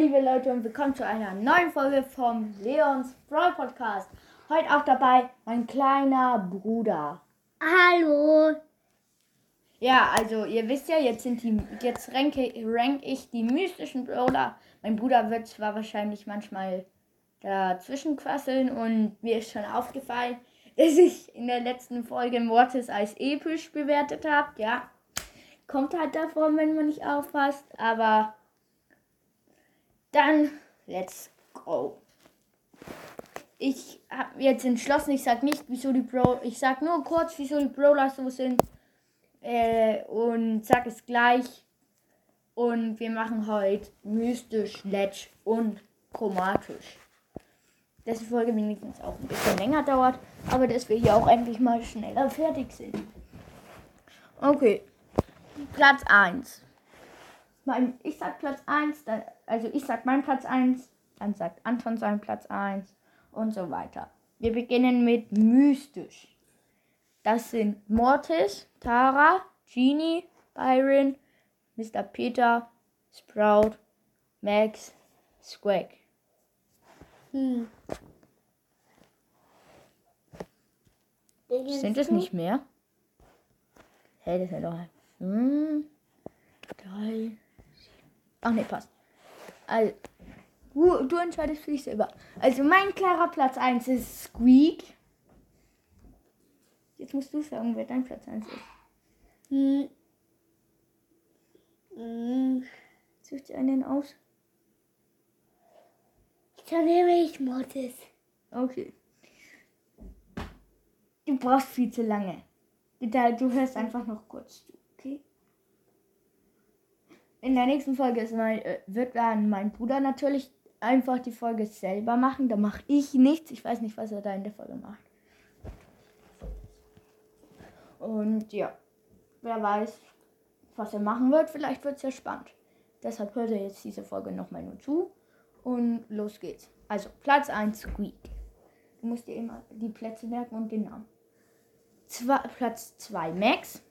Leute und willkommen zu einer neuen Folge vom Leons Brawl Podcast. Heute auch dabei mein kleiner Bruder. Hallo. Ja, also ihr wisst ja, jetzt sind die jetzt ranke rank ich die mystischen Brawler. Mein Bruder wird zwar wahrscheinlich manchmal dazwischen quasseln und mir ist schon aufgefallen, dass ich in der letzten Folge Mortis als episch bewertet habe. Ja, kommt halt davor, wenn man nicht aufpasst, aber dann, let's go. Ich habe jetzt entschlossen, ich sag nicht, wieso die Bro, ich sag nur kurz, wieso die Brawler so sind äh, und sag es gleich. Und wir machen heute mystisch, letsch und chromatisch. Dass die Folge wenigstens auch ein bisschen länger dauert, aber dass wir hier auch endlich mal schneller fertig sind. Okay, Platz 1 mein, ich sag Platz 1, dann, also ich sag mein Platz 1, dann sagt Anton seinen Platz 1 und so weiter. Wir beginnen mit mystisch. Das sind Mortis, Tara, Genie, Byron, Mr. Peter, Sprout, Max, Squack. Hm. Sind es nicht mehr? Hey, das sind doch. Hm, drei, Ach nee, passt. Also, du, du entscheidest für dich selber. Also mein klarer Platz 1 ist Squeak. Jetzt musst du sagen, wer dein Platz 1 ist. Hm. Hm. Such dir einen aus. Dann nehme ich Mortis. Okay. Du brauchst viel zu lange. Du hörst einfach noch kurz zu in der nächsten Folge mein, äh, wird dann mein Bruder natürlich einfach die Folge selber machen. Da mache ich nichts. Ich weiß nicht, was er da in der Folge macht. Und ja, wer weiß, was er machen wird. Vielleicht wird es ja spannend. Deshalb hört er jetzt diese Folge nochmal nur zu. Und los geht's. Also, Platz 1, Squeak. Du musst dir immer die Plätze merken und den Namen. Zwei, Platz 2, Max.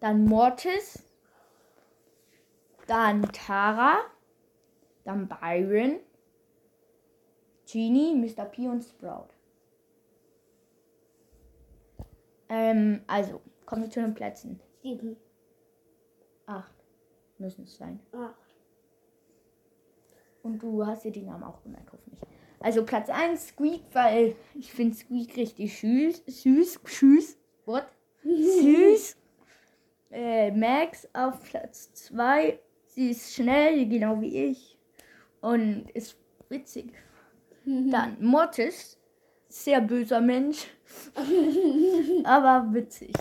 Dann Mortis dann Tara, dann Byron, Genie, Mr. P und Sprout. Ähm, also, kommen wir zu den Plätzen. Sieben. Acht müssen es sein. Acht. Und du hast dir die Namen auch gemerkt, hoffentlich. Also Platz 1 Squeak, weil ich finde Squeak richtig süß. Süß. Süß. What? Süß. äh, Max auf Platz 2 Sie ist schnell, genau wie ich. Und ist witzig. Mhm. Dann Mortis, sehr böser Mensch. aber witzig.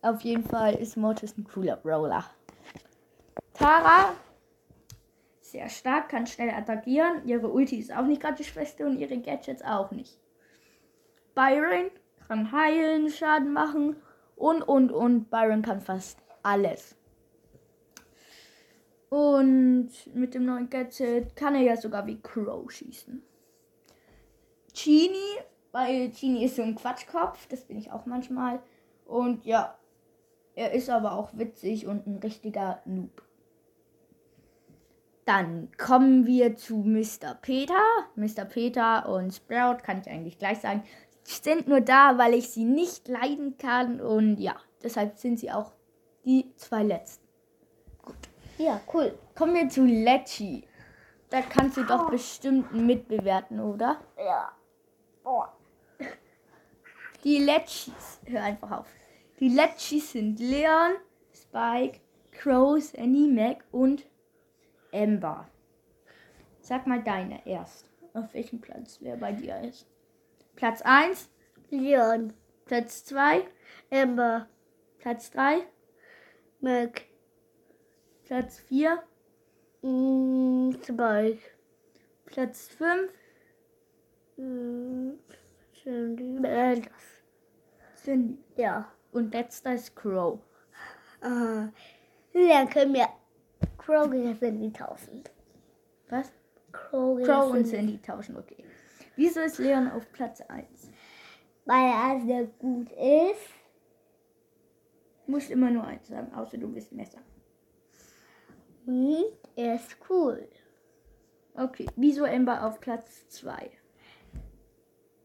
Auf jeden Fall ist Mortis ein cooler Brawler. Tara, sehr stark, kann schnell attackieren. Ihre Ulti ist auch nicht gerade die Schwester und ihre Gadgets auch nicht. Byron kann heilen, Schaden machen und, und, und. Byron kann fast alles. Und mit dem neuen Gadget kann er ja sogar wie Crow schießen. Genie, weil Genie ist so ein Quatschkopf, das bin ich auch manchmal. Und ja, er ist aber auch witzig und ein richtiger Noob. Dann kommen wir zu Mr. Peter. Mr. Peter und Sprout kann ich eigentlich gleich sagen, sind nur da, weil ich sie nicht leiden kann. Und ja, deshalb sind sie auch die zwei letzten. Ja, cool. Kommen wir zu Lecci. Da kannst du doch bestimmt mitbewerten, oder? Ja. Oh. Die Leccis, hör einfach auf. Die Leccis sind Leon, Spike, Crow, Sandy, Mac und Amber. Sag mal deine erst. Auf welchem Platz wer bei dir ist. Platz 1? Leon. Platz 2? Amber. Platz 3? Mac. Platz 4. Mm, Spike. Platz 5. Mm, Cindy. Ja. Und letzter ist Crow. Ah. Dann können wir Crow gegen Cindy tauschen. Was? Crow, Crow und Cindy tauschen, okay. Wieso ist Leon auf Platz 1? Weil er sehr gut ist. Du musst immer nur eins sagen, außer du bist Messer. Und er ist cool. Okay, wieso Ember auf Platz 2?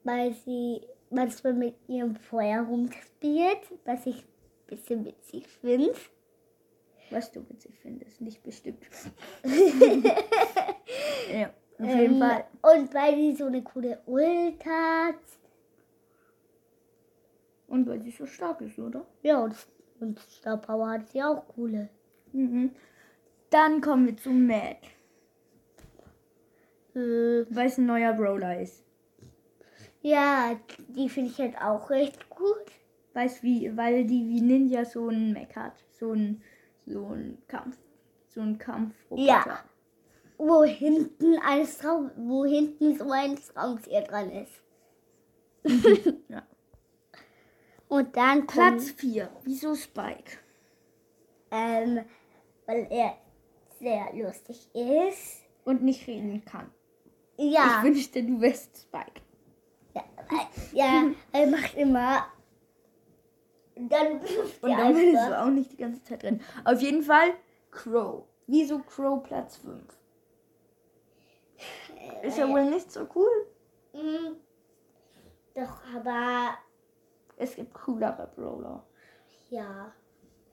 Weil sie manchmal mit ihrem Feuer rumspielt, was ich ein bisschen witzig finde. Was du witzig findest, nicht bestimmt. ja, auf Ähm, jeden Fall. Und weil sie so eine coole Ult hat. Und weil sie so stark ist, oder? Ja, und, und Star Power hat sie auch coole. Mhm. Dann kommen wir zu Mac, Äh, weil es ein neuer Brawler ist. ja, die finde ich halt auch recht gut. Weiß wie, weil die wie Ninja so einen Mac hat. So ein, so ein Kampf. So ein Kampfroboter. Ja. Wo hinten ein Traum, wo hinten so ein Traumtier dran ist. Ja. Und dann Platz kommt, 4. Wieso Spike? ähm, weil er sehr lustig ist. Und nicht reden kann. Ja, Ich wünschte, du wärst Spike. ja, äh, ja, er macht immer. Dann Und dann bist du auch nicht die ganze Zeit drin. Auf jeden Fall Crow. Wieso Crow Platz 5? Ist ja wohl nicht so cool. Mhm. Doch, aber Es gibt coolere Brawler. ja.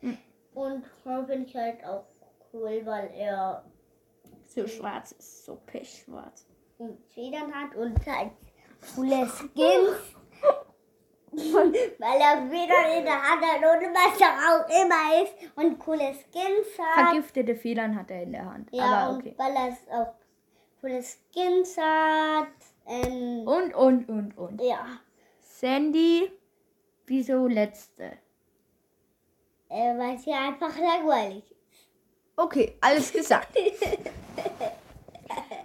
Hm. Und Crow finde ich halt auch cool, weil er So schwarz ist, so pechschwarz. Federn hat und halt coole Skins. Und weil er Federn in der Hand hat und was er auch immer ist und coole Skins hat. Vergiftete Federn hat er in der Hand. Ja, Aber und okay. weil er auch coole Skins hat. Ähm, Und, und, und, und. ja, Sandy, wieso letzte? äh, weil sie einfach langweilig. Okay, alles gesagt.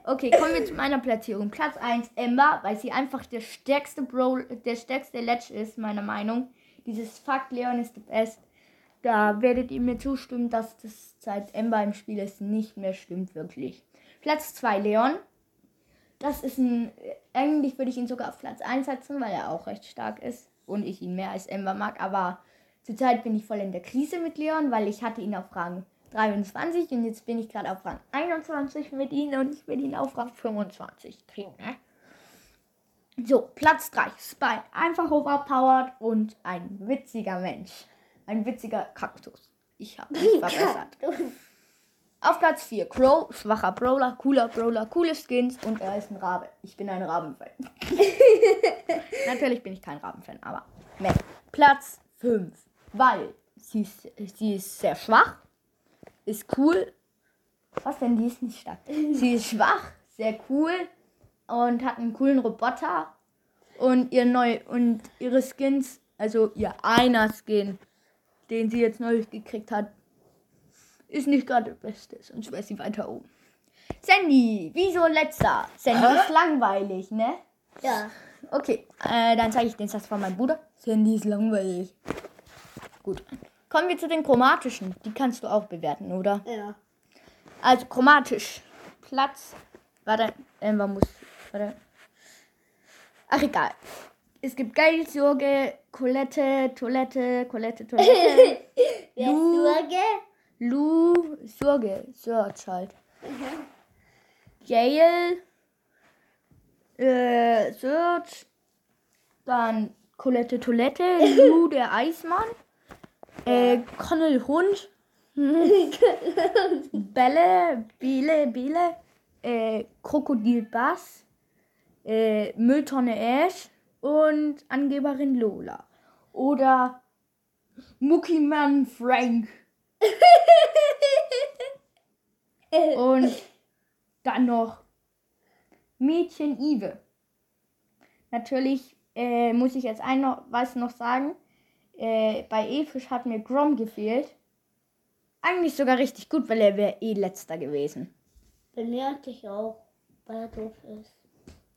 Okay, kommen wir zu meiner Platzierung. Platz 1, Ember, weil sie einfach der stärkste Bro, der stärkste Ledge ist, meiner Meinung. Dieses Fuck Leon ist the best. Da werdet ihr mir zustimmen, dass das seit Ember im Spiel ist nicht mehr stimmt, wirklich. Platz 2, Leon. Das ist ein. Eigentlich würde ich ihn sogar auf Platz 1 setzen, weil er auch recht stark ist und ich ihn mehr als Ember mag. Aber zurzeit bin ich voll in der Krise mit Leon, weil ich hatte ihn auf Rang 23 und jetzt bin ich gerade auf Rang 21 mit ihm und ich will ihn auf Rang 25 kriegen. Ne? So, Platz 3. Spike. Einfach overpowered und ein witziger Mensch. Ein witziger Kaktus. Ich habe mich verbessert. Auf Platz 4. Crow, schwacher Brawler, cooler Brawler, coole Skins und er ist ein Rabe. Ich bin ein Rabenfan. Natürlich bin ich kein Rabenfan, aber Mac. Platz 5. Weil sie ist, sie ist sehr schwach, ist cool. Was denn? Die ist nicht stark. Sie ist schwach, sehr cool und hat einen coolen Roboter. Und ihr neu und ihre Skins, also ihr einer Skin, den sie jetzt neulich gekriegt hat, ist nicht gerade der beste, sonst wäre sie weiter oben. Sandy, wieso letzter? Sandy ist langweilig, ne? Ja. Okay, äh, dann zeige ich den Satz von meinem Bruder. Sandy ist langweilig. Gut. Kommen wir zu den chromatischen. Die kannst du auch bewerten, oder? Ja. Also chromatisch. Platz. Warte, man muss. Warte. Ach egal. Es gibt Geilsorge, Colette, Toilette, Colette, Toilette. Wer Lu- Sorge? Lu, Sorge, Search halt. Gale, äh, Search, dann Colette Toilette, Lu der Eismann, äh, Connell Hund, Bälle, Biele, Biele, äh, Krokodil Bass, äh, Mülltonne Ash und Angeberin Lola. Oder Muckimann Frank. Und dann noch Mädchen Ive. Natürlich äh, muss ich jetzt ein noch, was noch sagen. Äh, bei Efisch hat mir Grom gefehlt. Eigentlich sogar richtig gut, weil er wäre eh letzter gewesen. Bei mir hatte ich auch, weil er doof ist.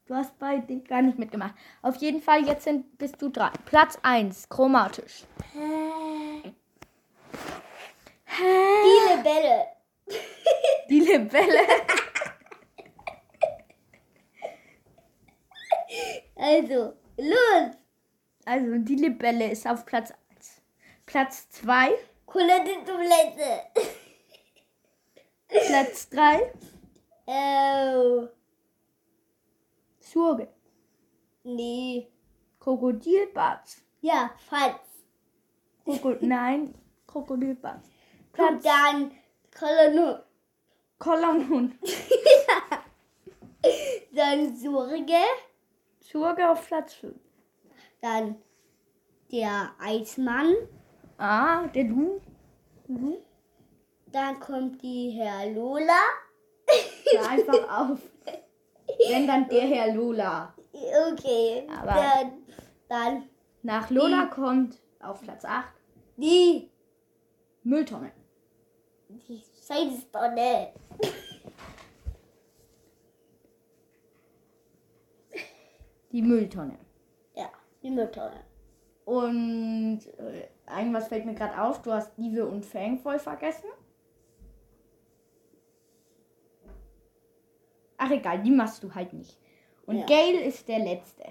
Du hast bei dem gar nicht mitgemacht. Auf jeden Fall, jetzt sind, bist du dran. Platz 1, chromatisch. Hä? Hä? Die Libelle. Die Libelle. Also, los. Also, die Libelle ist auf Platz 1. Platz 2, Colette Toilette. Platz 3, Oh. Surge. Nee. Krokodilbatz. Ja, falsch. Kroko Nein, Krokodilbatz. Und Platz dann Kolonne. Kolonhund. Dann Surge. Surge auf Platz 5. Dann der Eismann. Ah, der Lu. Lu. Dann kommt die Herr Lola. Hör einfach auf. Wenn dann der Herr Lola. Okay. Aber- Dann, dann Nach Lola kommt auf Platz 8 die, Mülltonne. die Scheißtonne. Die Mülltonne. Die Mülltonne. Und äh, irgendwas fällt mir gerade auf. Du hast Diebe und Fang voll vergessen. Ach egal, die machst du halt nicht. Und Ja. Gale ist der letzte.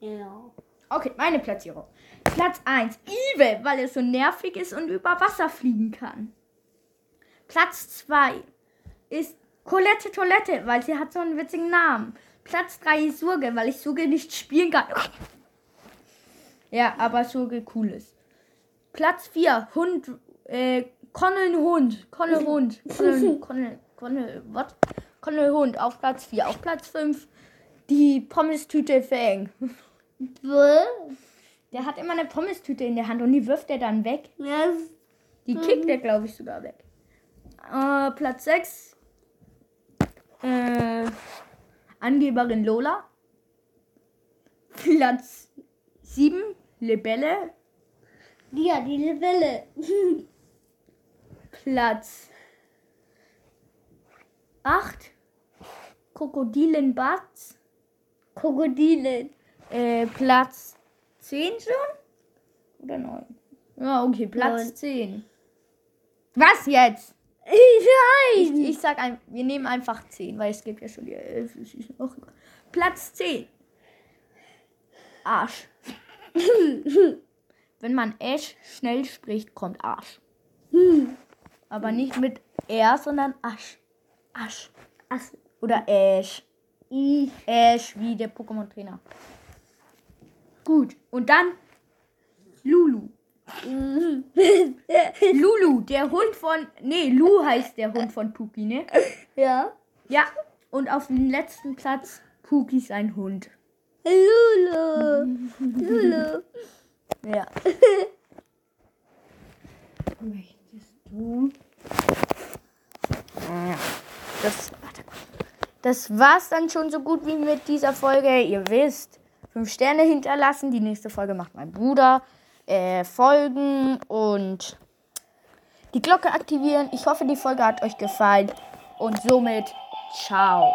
Ja. Okay, meine Platzierung. Platz 1, Ive, weil er so nervig ist und über Wasser fliegen kann. Platz 2 ist Colette Toilette, weil sie hat so einen witzigen Namen. Platz 3 ist Surge, weil ich Surge nicht spielen kann. Ja, aber Surge cool ist. Platz 4, Hund, äh, Connell Hund. Connell Hund. Connell, Connell, Connell, was? Connell Hund auf Platz 4. Auf Platz 5 die Pommes-Tüte Fang. Der hat immer eine Pommes-Tüte in der Hand und die wirft er dann weg. Ja, Die kickt er, glaube ich, sogar weg. Äh, Platz 6. Äh, Angeberin Lola. Platz 7. Libelle. ja, die Libelle. Platz 8. Krokodilenbatz. Krokodile. Äh, Platz 10 schon? Oder 9? Ja, okay, Platz Neun. 10. Was jetzt? Nein. Ich, ich sag ein, wir nehmen einfach 10, weil es gibt ja schon die 11. es ist noch- Platz 10. Arsch. Wenn man Ash schnell spricht, kommt Arsch. Aber nicht mit R, sondern Asch. Asch. Ach, Oder Ash. Ash wie der Pokémon-Trainer. Gut. Und dann Lulu. Lulu, der Hund von. Nee, Lu heißt der Hund von Puki, ne? ja. Ja. Und auf dem letzten Platz Puki sein Hund. Lulu. Lulu. Ja. Möchtest du? Ja. Das, warte. das war's dann schon so gut wie mit dieser Folge. Ihr wisst, fünf Sterne hinterlassen. Die nächste Folge macht mein Bruder. Äh, folgen und die Glocke aktivieren. Ich hoffe, die Folge hat euch gefallen. Und somit, ciao.